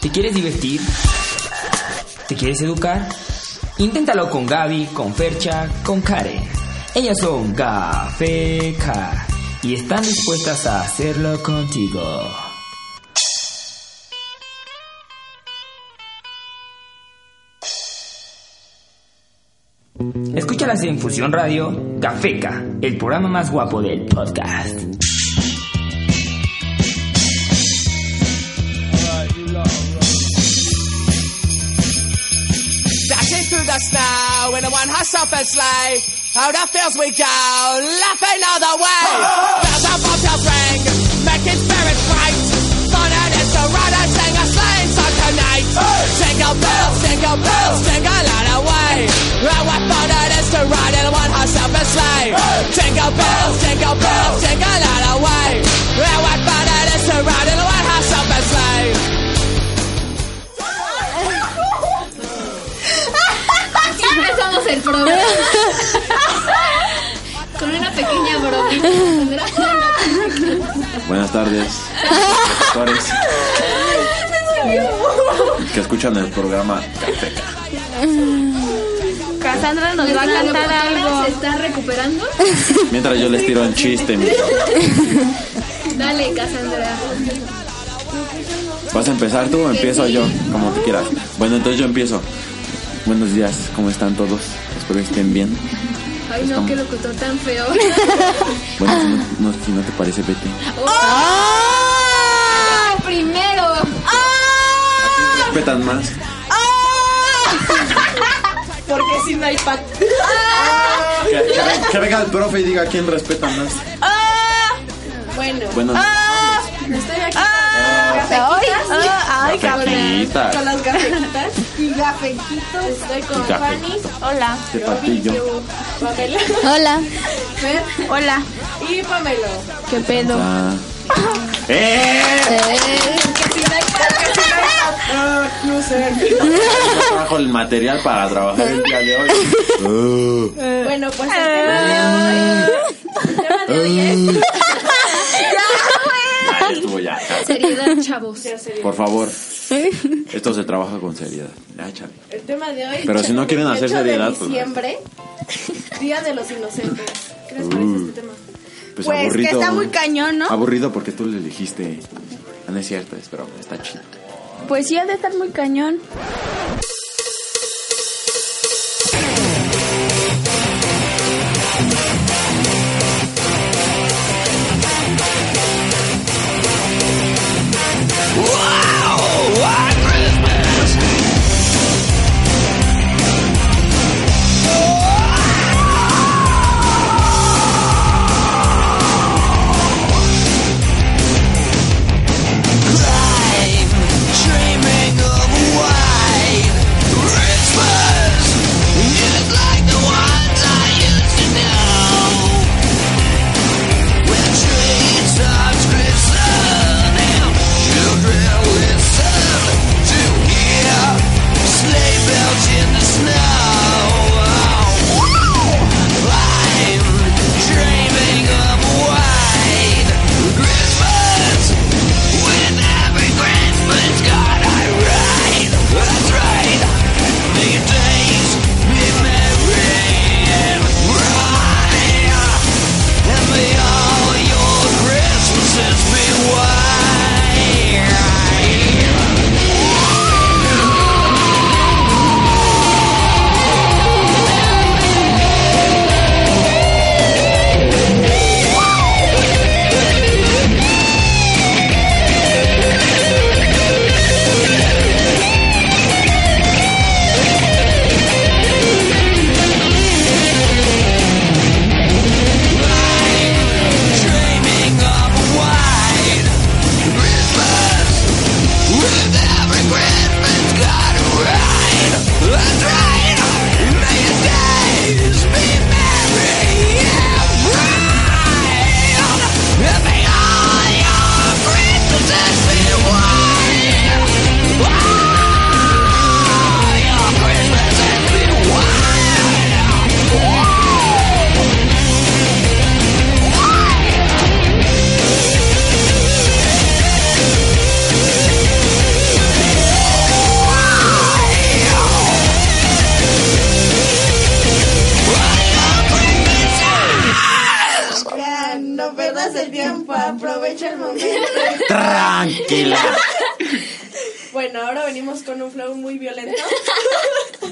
¿Te quieres divertir? ¿Te quieres educar? Inténtalo con Gaby, con Fercha, con Karen. Ellas son Gafeca y están dispuestas a hacerlo contigo. Escúchalas en Fusión Radio, Gafeca, el programa más guapo del podcast. The snow in a one horse open sleigh. Oh, the fields we go, laughing all the way. Bells bobtails ring, making spirits bright. Fun and it's a and sing a sleighing song tonight. Jingle bells, jingle bells, jingle all the way. Oh, what fun it is to ride in a one horse open sleigh. Jingle bells, jingle bells, jingle all the way. Oh, what Con una pequeña bromita. Buenas tardes, doctores que escuchan el programa Cafeca. Cassandra nos va a cantar algo. ¿Se está recuperando? Mientras yo les tiro un chiste, mi- Dale, Cassandra. ¿vas a empezar tú o empiezo yo? Como tú quieras. Bueno, entonces yo empiezo. Buenos días, ¿cómo están todos? Espero que estén bien. Ay, no, qué locutor tan feo. Bueno, si no, no- si no te parece, vete. ¡Ah! Primero. Respetan más. Porque sin iPad. Que, que ve- que venga el profe y diga quién respeta más. Bueno, Bueno, estoy Ay, con las y. Estoy con Fanny. Hola. de patillo. Pamela, Hola. Fer Hola. y Pamelo. ¿Qué pedo? ¡Eh! No sé. Trajo el material para trabajar el día de hoy. Bueno, pues el tema de hoy. El tema de hoy es. Ya estuvo ya. ya. Seriedad, chavos. Por favor. Esto se trabaja con seriedad. Ya, chale. El tema de hoy. Pero si no quieren hacer 28 seriedad, de pues- diciembre, Día de los Inocentes. ¿Qué les parece este tema? Pues, Pues que aburrido. está muy cañón, ¿no? Aburrido porque tú le elegiste. Ah, No es cierto, es broma, está chido. Pues sí, ha de estar muy cañón.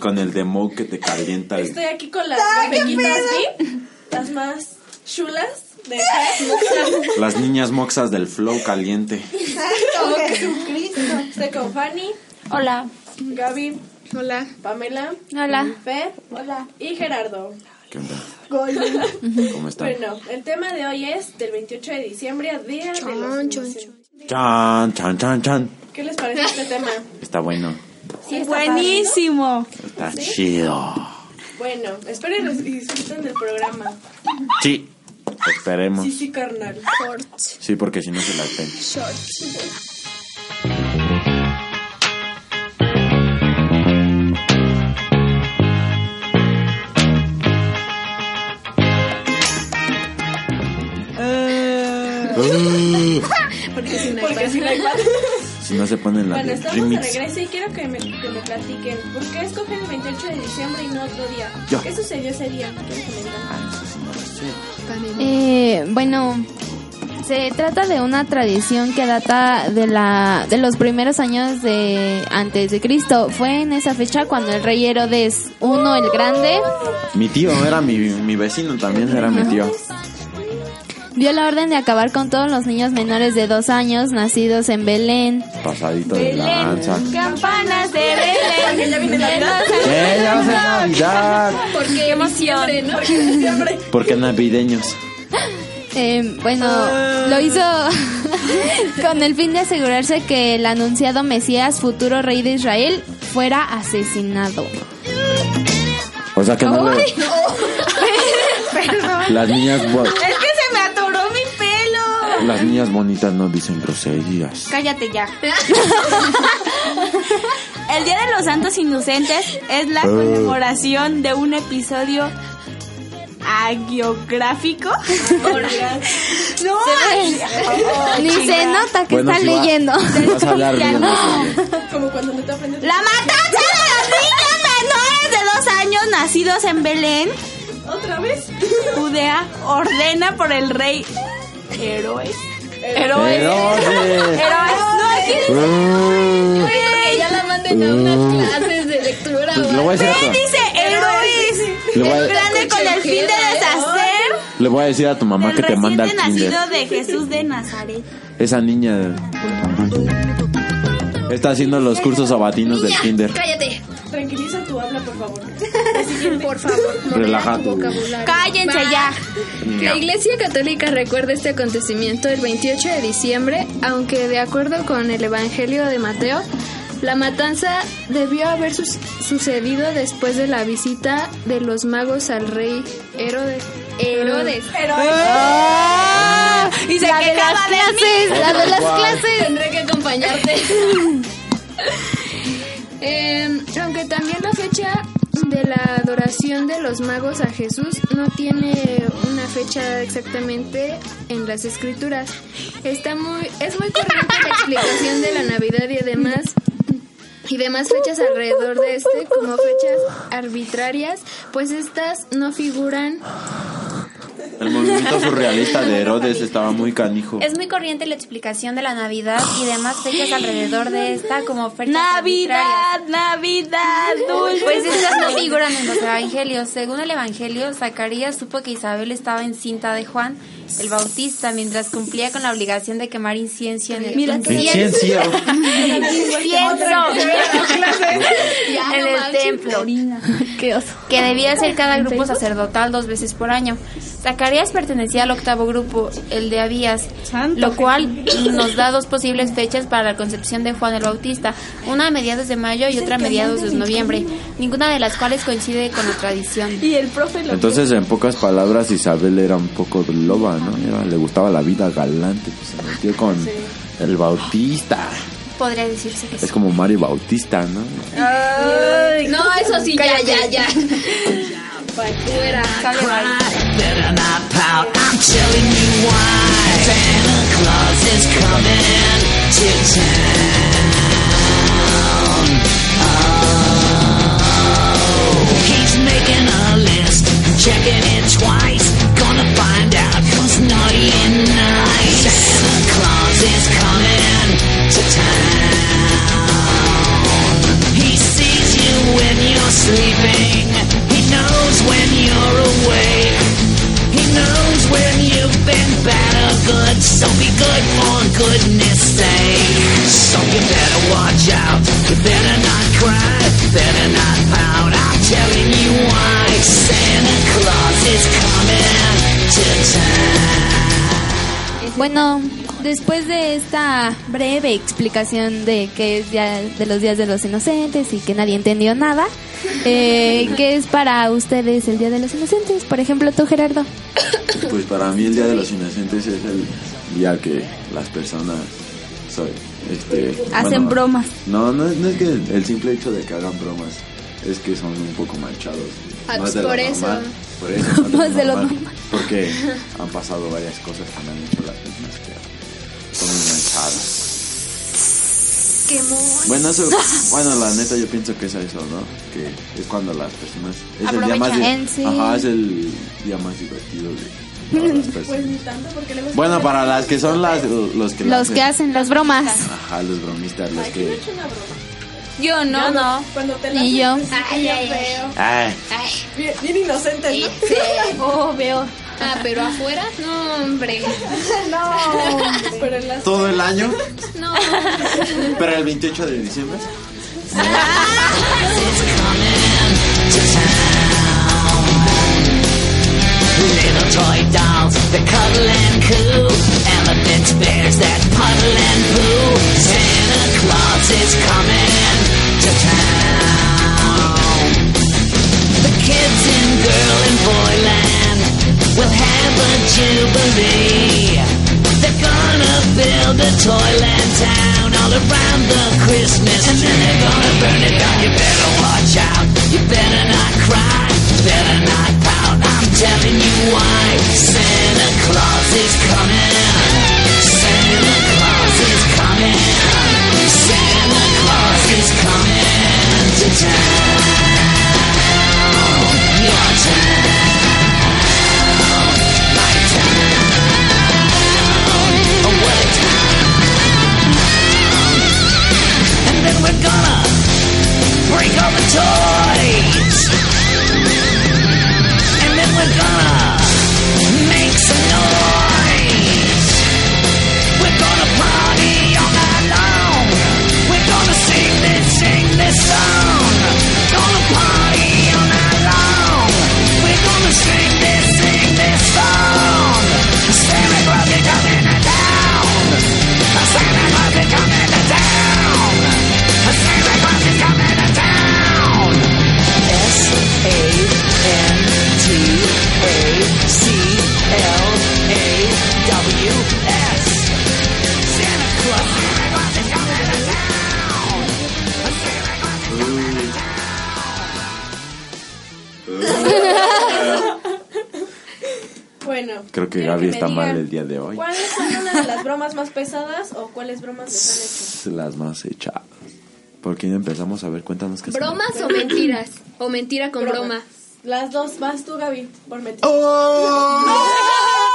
Con el demo que te calienta. el- Estoy aquí con las pequeñitas VIP, las más chulas de Las niñas moxas del flow caliente. Estoy con Fanny, Hola. Gaby, Hola. Pamela, Hola. Fer, hola y Gerardo. ¿Qué onda? ¿Cómo están? Bueno, el tema de hoy es del 28 de diciembre, Día de los. Chan, chan, chan, chan. ¿Qué les parece este tema? Está bueno. Buenísimo. Está chido. Bueno, espero y disfruten del programa. Sí. Esperemos. Sí, sí, carnal. Sí, porque si no se las ven. Porque si no hay más. Si no se ponen las Bueno, de estamos de remix. regreso y quiero que me, que me platiquen. ¿Por qué escogen el 28 de diciembre y no otro día? Yo. ¿Qué sucedió ese día? ¿Quieren comentar? Eh, bueno, se trata de una tradición que data de la de los primeros años de antes de Cristo. Fue en esa fecha cuando el rey Herodes I el Grande Mi tío era mi, mi vecino, también era mi tío. Dio la orden de acabar con todos los niños menores de dos años nacidos en Belén. Pasadito de lanza. Campanas de Belén. ¡Eh, ya va a ser Navidad! Porque emoción. ¿no? Porque navideños. Eh, bueno, lo hizo con el fin de asegurarse que el anunciado Mesías, futuro rey de Israel, fuera asesinado. O sea que no le... Las niñas, las niñas bonitas no dicen groserías. Cállate ya. El Día de los Santos Inocentes es la Oh. conmemoración de un episodio agiográfico. no, Ni se nota que Bueno, está si va- leyendo. si vas a hablar bien, Como cuando no te aprendes. La matanza de los niños menores de dos años nacidos en Belén, ¿Otra vez? Judea, ordena por el rey Heroes. Heroes. Herodes. Heroes. No, aquí Uh, Que ya la manden a unas clases de lectura. pues o le voy a decir a tu, dice le voy El grande con el fin de deshacer le voy a decir a tu mamá el que te manda al nacido de Jesús de Nazaret. Esa niña está haciendo los cursos sabatinos del kinder. Cállate. Tranquiliza tu habla, por favor. Por favor, modera Relaja tu vocabulario. Cállense Va. ya. La Iglesia Católica recuerda este acontecimiento el 28 de diciembre, aunque de acuerdo con el Evangelio de Mateo, la matanza debió haber sucedido después de la visita de los magos al rey Herodes. Herodes. Ah, y se La de las quejaba de mí. clases, la de las clases. Tendré que acompañarte. Eh, aunque también la fecha de la adoración de los magos a Jesús no tiene una fecha exactamente en las escrituras. Está muy, es muy corriente la explicación de la Navidad y demás y demás fechas alrededor de este como fechas arbitrarias, pues estas no figuran El movimiento surrealista de Herodes estaba muy canijo. Es muy corriente la explicación de la Navidad y demás fechas alrededor de esta como fechas arbitrarias. Navidad, Navidad, dulce. Pues estas no figuran en los evangelios. Según el evangelio, Zacarías supo que Isabel estaba encinta de Juan el Bautista mientras cumplía con la obligación de quemar incienso en el Mira, incienso Incienso. en el templo. Qué oso. que debía ser cada grupo sacerdotal dos veces por año. Zacarías pertenecía al octavo grupo, el de Abías, lo cual nos da dos posibles fechas para la concepción de Juan el Bautista, una a mediados de mayo y otra a mediados de noviembre, ninguna de las cuales coincide con la tradición. Y el profe lo Entonces, en pocas palabras, Isabel era un poco loba, ¿no? Era- le gustaba la vida galante, pues se metió con el Bautista. Podría decirse que sí. Es como Mario Bautista, ¿no? No, eso sí, ya, ya, ya. Santa Claus is coming to town. Breve explicación de qué es día de los días de los inocentes y que nadie entendió nada, eh, ¿qué es para ustedes el día de los inocentes? Por ejemplo, tú, Gerardo. Pues para mí el Día de los Inocentes es el día que las personas soy, este, Hacen bueno, bromas. No, no, es- no es que el simple hecho de que hagan bromas es que son un poco manchados. Ah, Más de lo por eso. normal, Por eso. Más de lo normal, normal. Porque han pasado varias cosas que me han hecho las personas que son Bueno, eso, bueno, la neta yo pienso que es eso, ¿no? Que es cuando las personas... Es el día más... Sí. Ajá, es el día más divertido de las Pues personas. ni tanto porque luego... Bueno, para las que son las, los que Los que hacen las bromas. Ajá, los bromistas, los Ay, ¿quién ha que... hecho una broma? Yo no. Yo no. Cuando te la Ni yo. Ay, bien ay, ay. feo. Ay, Bien, bien inocente, ¿no? Oh, veo. Ah, pero afuera, no, hombre. No, pero en las... todo el año, No. pero el 28 de diciembre. Little toy dolls that cuddle and coo. Elephants, bears that puddle and poo. Santa Claus is coming to town. The kids in girl and boyland will have jubilee. They're gonna build a toyland town all around the Christmas and then they're gonna burn it down. You better watch out. You better not cry. Better not pout. I'm telling you why. Santa Claus is coming. Santa Claus is coming. Santa Claus is coming to town. Your town. Que quiero Gaby me está mal el día de hoy. ¿Cuáles son una de las bromas más pesadas o cuáles bromas les han hecho? Las más echadas. ¿Por quién empezamos? A ver, cuéntanos qué son. ¿Bromas o mentiras? O mentira con Bromas. broma. Las dos, vas tú, Gaby, por meter. ¡Oh!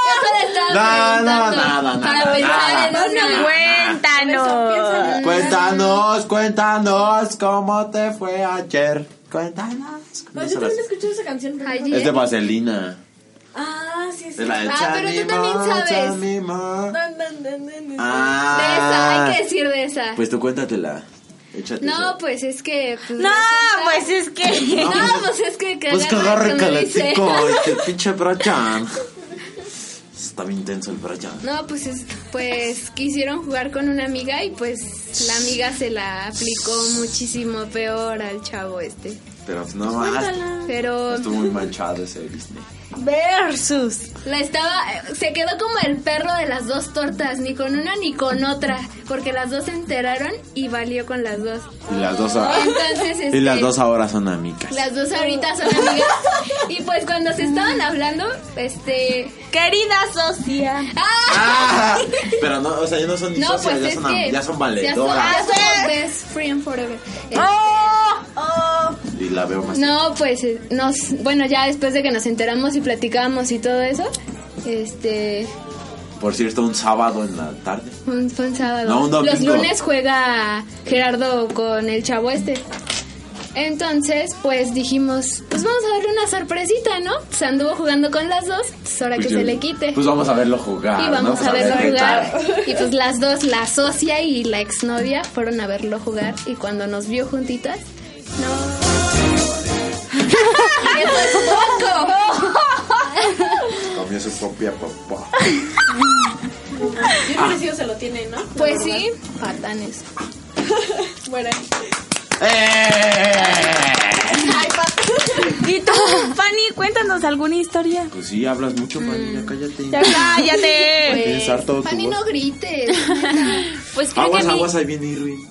Yo No, no, nada, para nada, pensar nada. en una. Cuéntanos. Cuéntanos, cuéntanos cómo te fue ayer. Cuéntanos. No, No yo también escuché esa canción. no-. Es de Vaselina. Ah, sí, sí. Es la de Ah, pero tú también sabes. Chanimo. Dan, dan, dan, dan, dan. Ah. De esa, hay que decir de esa. Pues tú cuéntatela. Échate. No, pues es que. Pues, No, pues es que. No, pues es que. que Pues que agarre caletico, este pinche Brian. Está bien intenso el Brian. No, pues es, pues quisieron jugar con una amiga y pues la amiga se la aplicó muchísimo peor al chavo este. Pero pues no más. Pero Estuvo muy manchado ese Disney. Versus. la estaba, se quedó como el perro de las dos tortas, ni con una ni con otra, porque las dos se enteraron y valió con las dos. Y las dos, a- Entonces, y las este, dos ahora son amigas. Las dos ahorita son amigas. Y pues cuando se estaban hablando, este. Querida socia. Ah, pero no, o sea, ya no son ni No, socias, pues ya, son, que. ya son Ya son, valedoras. ya somos best friend forever. Este, Oh, oh. Y la veo más. No, pues eh, nos. Bueno, ya después de que nos enteramos y platicamos y todo eso, este. Por cierto, un sábado en la tarde. un- fue un sábado. No, un. Los lunes juega Gerardo con el chavo este. Entonces, pues dijimos, pues vamos a darle una sorpresita, ¿no? Se anduvo jugando con las dos, pues ahora Pues que yo- se le quite. Pues vamos a verlo jugar. y vamos ¿no? Pues a verlo ver jugar. Y pues las dos, la socia y la exnovia, fueron a verlo jugar. Y cuando nos vio juntitas, Comió su propia papá. Yo creo que sí o se lo tiene, ¿no? Pues sí, patanes. Bueno. ¿Y tú, Fanny, cuéntanos alguna historia? Pues sí, hablas mucho, Fanny, ya cállate. Ya cállate. Tu Fanny, no grites. Pues creo Aguas, que aguas, ahí viene Irwin.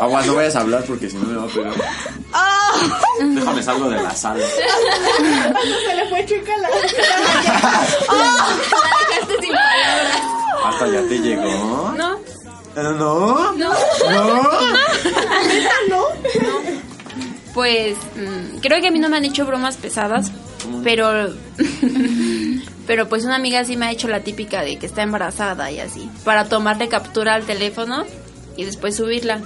Aguas, no vayas a hablar porque si no me va a pegar. Déjame salgo de la sala. Se le fue chica la. dejaste sin palabras. Hasta ya te llegó. No. Eh, ¿No? No. ¿No? Pues mm, creo que a mí no me han hecho bromas pesadas, pero pero pues una amiga sí me ha hecho la típica de que está embarazada y así, para tomarle captura al teléfono y después subirla,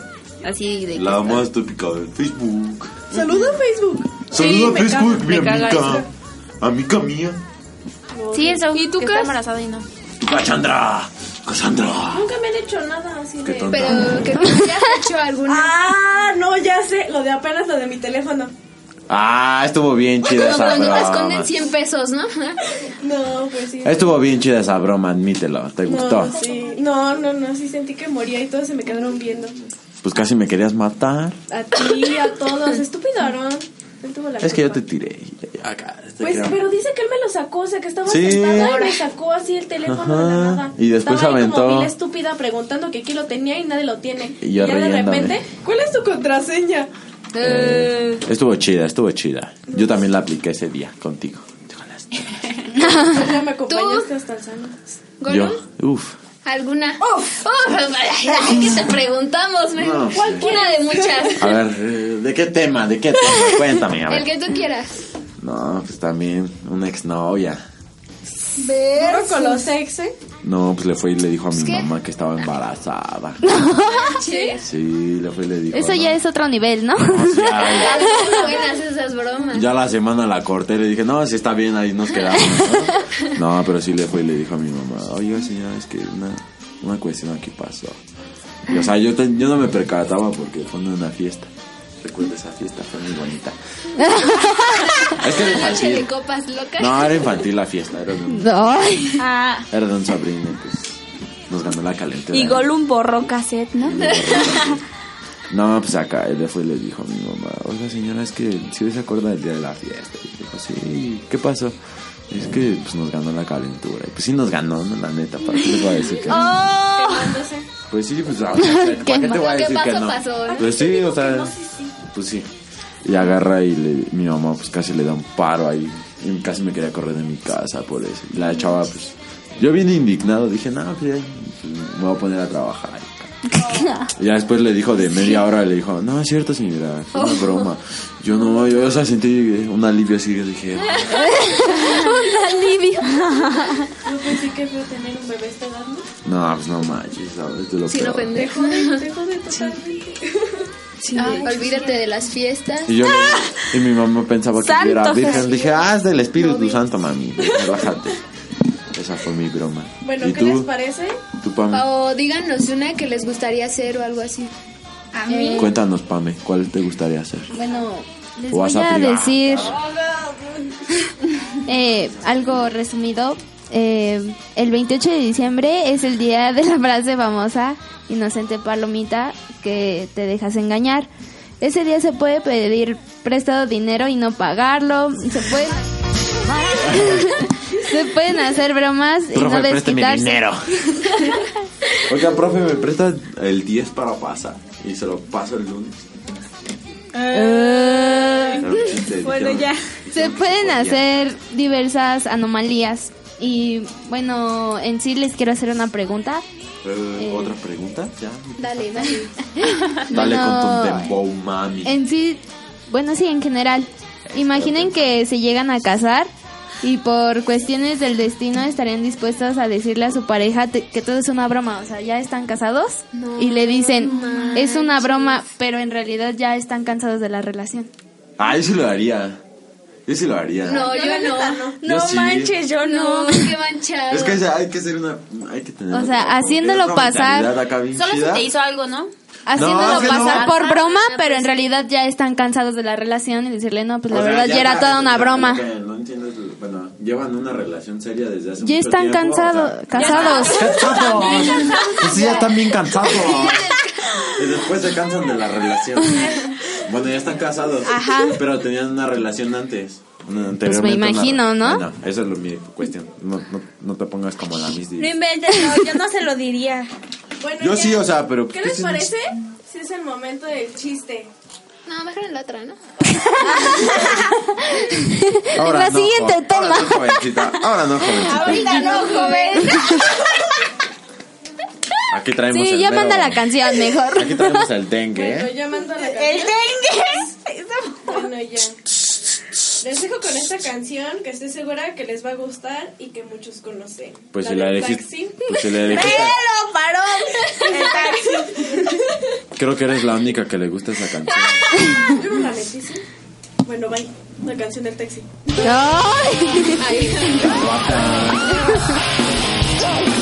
así de La está- más típica del Facebook. Saluda a Facebook. Saluda a Facebook, caga- mi amiga. Amiga mía. Sí, eso. ¿Y tú, que está embarazada y no. Cassandra. Cassandra. Nunca me han hecho nada así Qué de. Pero que tú ya has hecho alguna. Ah, no, ya sé. Lo de apenas lo de mi teléfono. Ah, estuvo bien chida esa cuando te broma. esconden 100 pesos, ¿no? No, pues sí. Estuvo bien chida esa broma, admítelo. ¿Te gustó? No, sí. No, no, no. Sí sentí que moría y todos se me quedaron viendo. Pues casi me querías matar. A ti, a todos. Estúpido, Aaron. Él tuvo la Es que yo te tiré. Ya, Acá, te Pues, pero dice que él me lo sacó, o sea, que estaba Sí. sentada y me sacó así el teléfono de la nada. Y después estaba ahí aventó. como vil estúpida preguntando que aquí lo tenía y nadie lo tiene. Y yo ya de repente, ¿cuál es tu contraseña? Eh, estuvo chida, estuvo chida. Yo también la apliqué ese día contigo. Pues ya me acompañaste hasta el salón. Yo, uff. ¿Alguna? ¡Uf! ¿Qué te preguntamos? No, ¿Cuál Una de muchas. A ver, eh, ¿de qué tema? ¿De qué tema? Cuéntame, a El ver. que tú quieras. No, pues también una exnovia. ¿Duro con los ex, eh? No, pues le fue y le dijo a mi ¿Qué? mamá que estaba embarazada. Sí. Sí, le fue y le dijo. Eso no. ya es otro nivel, ¿no? Ya, ya. Son buenas esas bromas. Ya la semana la corté, le dije, no, si está bien, ahí nos quedamos. No, No, pero sí le fue y le dijo a mi mamá, oiga señora, es que una, una cuestión aquí pasó. Y, o sea, yo, te- yo no me percataba porque fue una fiesta. Recuerdo esa fiesta, fue muy bonita. es que era de infantil. copas locas. No, era infantil la fiesta, era de un. Ah, era de un sobrino, pues nos ganó la calentura. y Gollum borró cassette, ¿no? No, pues acá él le fue y le dijo a mi mamá, oiga señora, es que si se acuerda del día de la fiesta. Y dijo, sí, ¿qué pasó? Es que pues nos ganó la calentura. Y pues sí nos ganó, ¿no? La neta, ¿para qué les voy a decir que no? Quemándose. Pues sí, pues ¿para qué ¿para qué te voy a Lo que decir que pasó, no? pasó, ¿no? Pues sí, o sea, pues sí. Y agarra y le, mi mamá pues casi le da un paro ahí. Y casi me quería correr de mi casa por eso. Y la chava pues... Yo bien indignado dije, no, pues ya pues, me voy a poner a trabajar. Y ya después le dijo de media hora, le dijo, no, es cierto señora, fue una broma. Yo no, yo o sea, sentí un alivio así, yo dije, Un alivio. Yo pensé que fue tener un bebé esta edad, ¿no? no, pues no manches, ¿sabes? De lo Sin peor". ofender. Te jode, te jode totalmente. Ay, olvídate de las fiestas. Y yo le- y mi mamá pensaba que yo era virgen. Jesús. Dije, ah, es del Espíritu Santo, mami. Relájate. Esa fue mi broma. Bueno, ¿Y ¿qué les tú? parece? ¿Tú, Pame? O díganos una que les gustaría hacer o algo así. A mí. Cuéntanos, Pame, ¿cuál te gustaría hacer? Bueno, les ¿O voy a a decir eh, algo resumido. Eh, el 28 de diciembre es el día de la frase famosa Inocente Palomita que te dejas engañar. Ese día se puede pedir prestado dinero y no pagarlo. Se puede se pueden hacer bromas y no Profe, présteme desquitarse. dinero. Oiga, profe, ¿me presta el 10 para pasar? Y se lo paso el lunes. Eh, Bueno, ya. Se pueden hacer diversas anomalías. Y bueno, en sí les quiero hacer una pregunta. Eh, ¿Otra pregunta? Ya. Dale, dale. Dale Bueno, con tu dembow, mami. En sí, bueno, sí, en general. Imaginen que se llegan a casar y por cuestiones del destino estarían dispuestas a decirle a su pareja te- que todo es una broma, o sea, ya están casados y le dicen, es una broma, pero en realidad ya están cansados de la relación. Ah, sí lo haría. Yo sí lo haría. No, yo no. Yo sí. yo No, qué manchado. Es que sea, hay que ser una. Hay que tener. O sea, haciéndolo una pasar- mentalidad acá bien Solo si chida. te hizo algo, ¿no? Haciéndolo no. pasar por broma, pero en realidad ya están cansados de la relación y decirle, no, pues la O sea, verdad ya era toda una ya, broma. No entiendo es, bueno, llevan una relación seria desde hace Ya mucho están tiempo, cansados, o sea, casados. ¡Cansados! Pues sí, ya están bien cansados. Y después se cansan de la relación. Bueno, ya están casados. Ajá. Pero tenían una relación antes. Una- Pues me una- imagino, ¿no? Bueno, esa es lo, mi cuestión. No, no, no te pongas como la Miss No inventes, no, yo no se lo diría. Bueno, Yo ya. sí, o sea, pero. ¿Qué ¿qué les parece? Si es el momento del chiste. No, mejor en la otra, ¿no? Ahora La no, siguiente toma. Ahora no, jovencita. Ahora no, jovencita. Ahorita no, joven. Aquí traemos Sí, el ya mero- manda la canción mejor. Aquí traemos el dengue, Bueno, ya mando la El canción. dengue. Bueno, ya. Les dejo con esta canción que estoy segura que les va a gustar y que muchos conocen. Pues si la elegiste. taxi. Pues si la elegiste. Pero paró. El taxi. Creo que eres la única que le gusta esa canción. Yo no la metí, ¿sí? Bueno, bye. La canción del taxi. Silver bells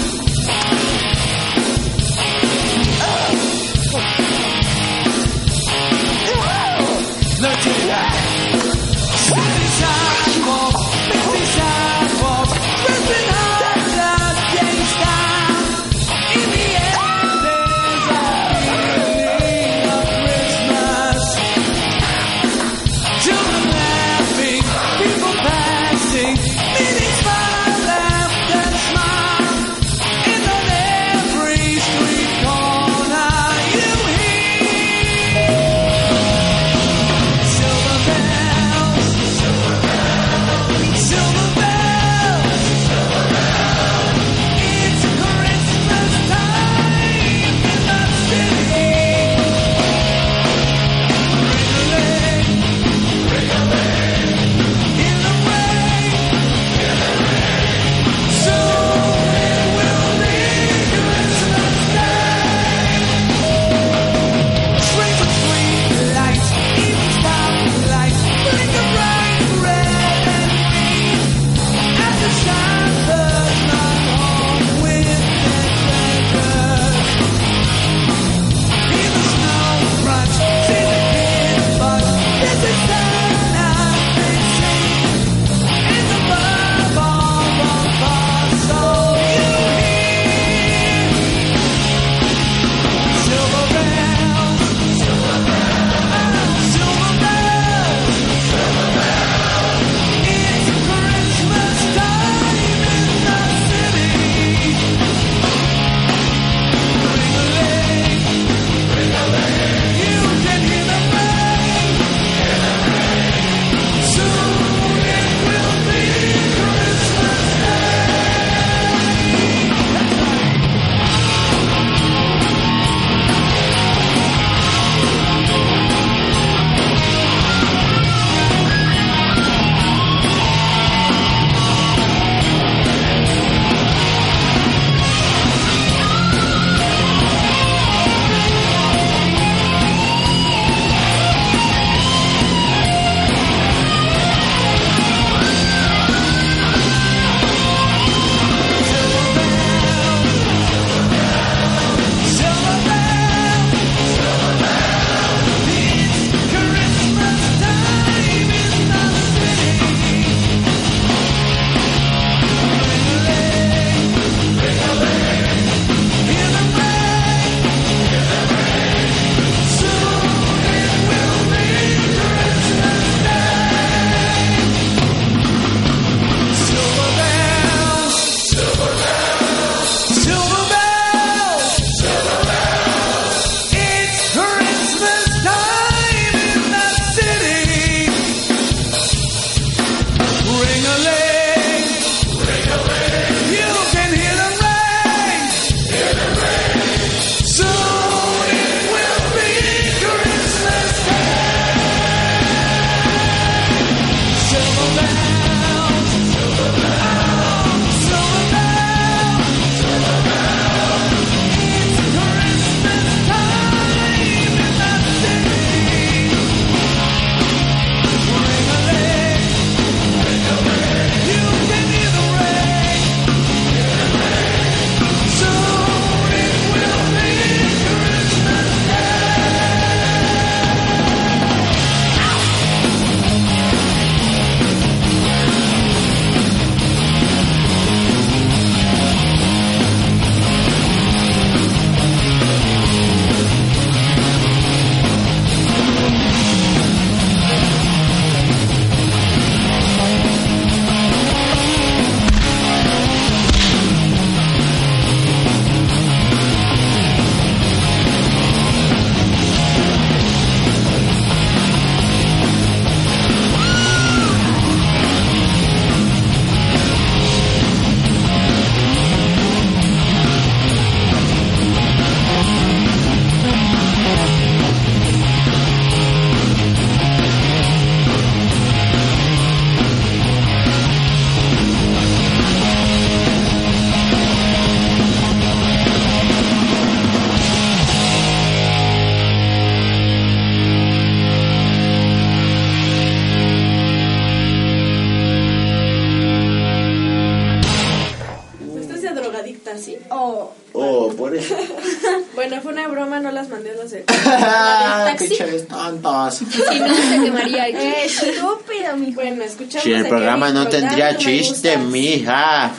programa Kevin no tendría chiste, gustas. mija.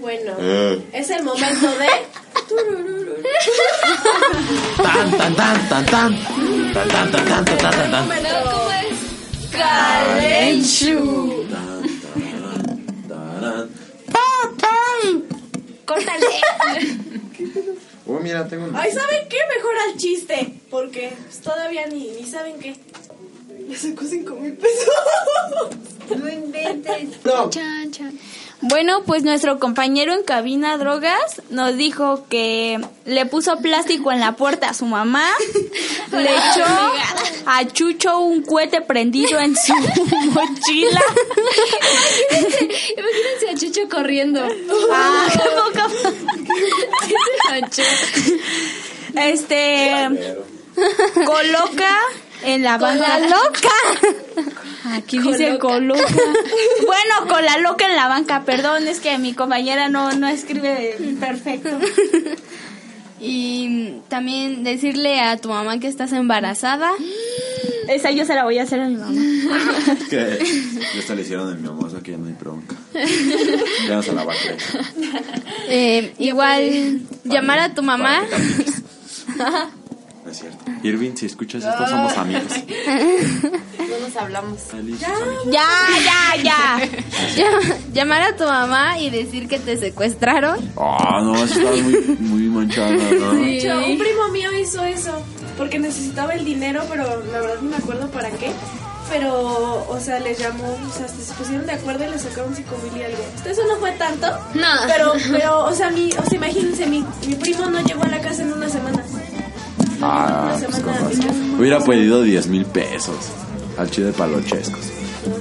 Bueno, Eh. es el momento de... Tan, tan, tan, tan, tan. Tan, tan, tan, tan, tan, tan, tan. Calenchu. Córtale. Oh, mira, tengo un... Ay, ¿saben qué? Mejor al chiste. Porque todavía ni, ni saben qué. Le sacó cinco mil pesos. No inventes. Chan, chan. Bueno, pues nuestro compañero en cabina drogas nos dijo que le puso plástico en la puerta a su mamá, le echó a Chucho un cohete prendido en su mochila. Imagínense a Chucho corriendo. Ah, poco- Chucho. este coloca en la banca loca. Aquí dice coloca. Bueno, con la loca en la banca, perdón, es que mi compañera no, no escribe perfecto. Y también decirle a tu mamá que estás embarazada. Esa yo se la voy a hacer a mi mamá. Que esta le hicieron a mi mamá, o sea que ya no hay bronca. Ya no se la va a creer. Eh, igual llamar a tu mamá. Es cierto. Irving, si escuchas esto, somos amigos. No nos hablamos. Ya, ya, ya. Llama- llamar a tu mamá y decir que te secuestraron. Ah, no, estaba muy, muy manchada, ¿no? Hecho, un primo mío hizo eso. Porque necesitaba el dinero, pero la verdad no me acuerdo para qué. Pero, o sea, les llamó, o sea, se pusieron de acuerdo y le sacaron cinco mil y algo. Eso no fue tanto. No. Pero, pero, o sea, mi, o sea, imagínense, mi, mi primo no llegó a la casa en una semana. Ah, pues con razón. Hubiera pedido 10 mil pesos al chile de palochescos.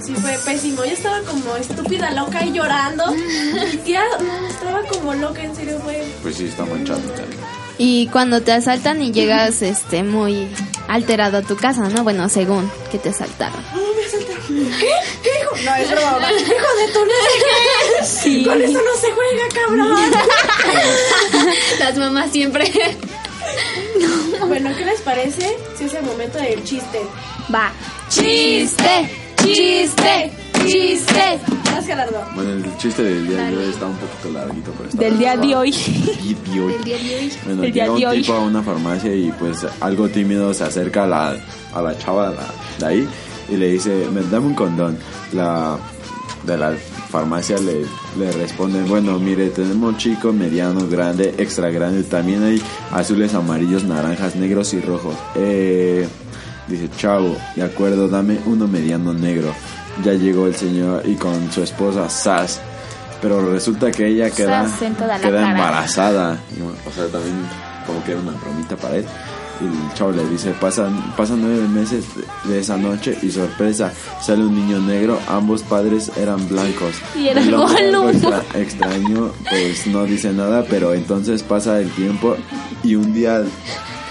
Sí, fue pésimo. Yo estaba como estúpida, loca y llorando. Mi tía, no, estaba como loca, en serio, fue. Pues sí, está manchado. Y cuando te asaltan y llegas este muy alterado a tu casa, ¿no? Bueno, según que te asaltaron. No, me asaltaron. ¿Qué? ¿Qué dijo? No, es broma. Hijo de tu no sé qué. Sí. Con eso no se juega, cabrón. Las mamás siempre. Bueno, ¿qué les parece si es el momento del chiste? Va. ¡Chiste! ¡Chiste! ¡Chiste! Más Gerardo. Bueno, el chiste del día de hoy está un poquito larguito, pero está Del día de hoy. Día de hoy. El día de hoy. Bueno, El día llega de un hoy. tipo a una farmacia y pues algo tímido se acerca a la, a la chava de, la- de ahí y le dice, "Me- dame un condón. La de la farmacia le, le responde, bueno, mire, tenemos chico, mediano, grande, extra grande, también hay azules, amarillos, naranjas, negros y rojos. Eh, dice, chavo, de acuerdo, dame uno mediano negro. Ya llegó el señor y con su esposa, Sas. Pero resulta que ella queda, en queda embarazada. O sea, también como que era una bromita para él. El chavo le dice, pasan, pasan nueve meses de, esa noche y sorpresa, sale un niño negro, ambos padres eran blancos. Y era El extra- extraño, pues no dice nada, pero entonces pasa el tiempo y un día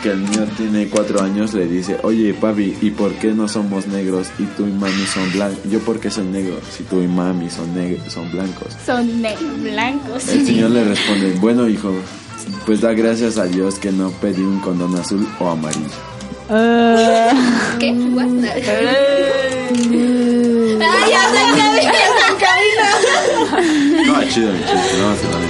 que el niño tiene cuatro años le dice, oye papi, ¿y por qué no somos negros y tú y mami son blancos? Yo porque soy negro, si tú y mami son negros, son blancos. Son blancos. El señor le responde, bueno hijo, pues da gracias a Dios que no pedí un condón azul o amarillo. ¿Qué? What? ¡Ay, ya se encabina, ya se encabina! No, chido, chiste, no, se van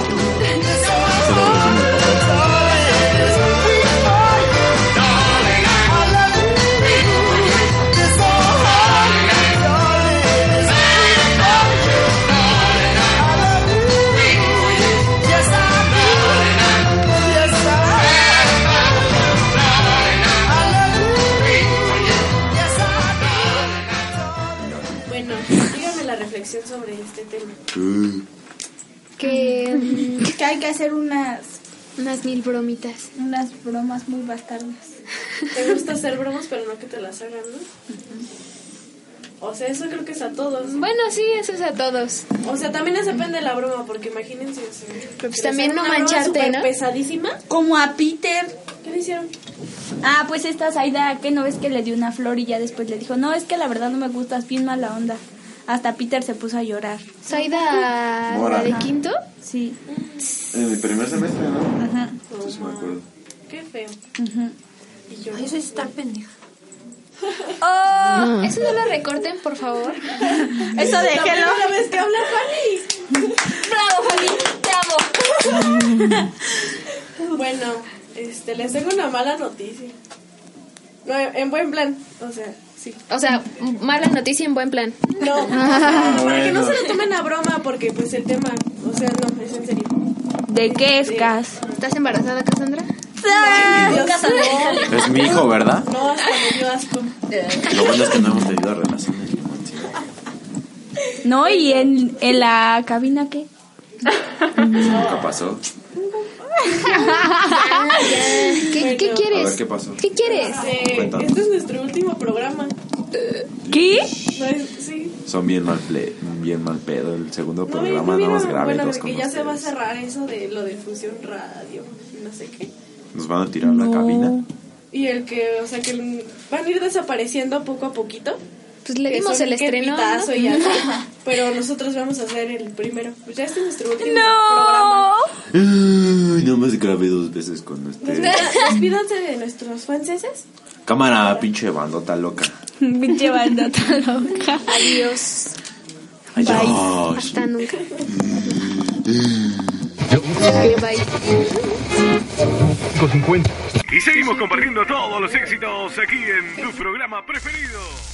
este tema. Que mm, Que hay que hacer unas, unas mil bromitas. unas bromas muy bastardas. Te gusta hacer bromas, pero no que te las hagan, ¿no? O sea, eso creo que es a todos. Bueno, sí, eso es a todos. O sea, también es depende de la broma, porque imagínense. O sea, pues también no mancharte, ¿no? pesadísima. Como a Peter. ¿Qué le hicieron? Ah, pues esta Zaida, que no ves que le dio una flor y ya después le dijo, no, es que la verdad no me gustas, bien mala onda. Hasta Peter se puso a llorar. Mora. la de quinto. Sí. En el primer semestre, ¿no? Ajá. Sí, me acuerdo. Qué feo. Y yo. Eso es estar pendeja. Oh, Eso no lo recorten, por favor. eso La déjelo. primera vez que habla Fanny. Bravo, Fanny, te amo. Bueno, este, les tengo una mala noticia. No, en buen plan. O sea, sí. O sea, mala noticia en buen plan. No, para que no se lo tomen a broma porque pues el tema, o sea, no, es en serio. ¿De qué es Cas? ¿Estás embarazada, Cassandra? No, Es mi hijo, ¿verdad? no, hasta me dio asco. Lo bueno es que no hemos tenido relaciones. ¿No? ¿Y en, en la cabina qué? Nunca pasó. ¿Qué, ¿qué A quieres? ver qué pasó. ¿Qué quieres? Eh, este es nuestro último programa. ¿Qué? No es- sí. Son bien mal, ple- bien mal pedo. El segundo No, programa no nada más grave bueno, dos de con que ya se va a ustedes. cerrar eso de lo de fusión radio, no sé qué. Nos van a tirar la cabina. Y el que, o sea, que van a ir desapareciendo poco a poquito. Pues le dimos el estreno. ¿no? y así. Pero nosotros vamos a hacer el primero. Pues ya este es nuestro último programa. No. Ay, no me grabé dos veces con este. Despídanse de nuestros franceses. Cámara, pinche bandota loca. Pinche bandota loca. Adiós. Adiós. Hasta nunca. Bye. Y seguimos compartiendo todos los éxitos aquí en tu programa preferido.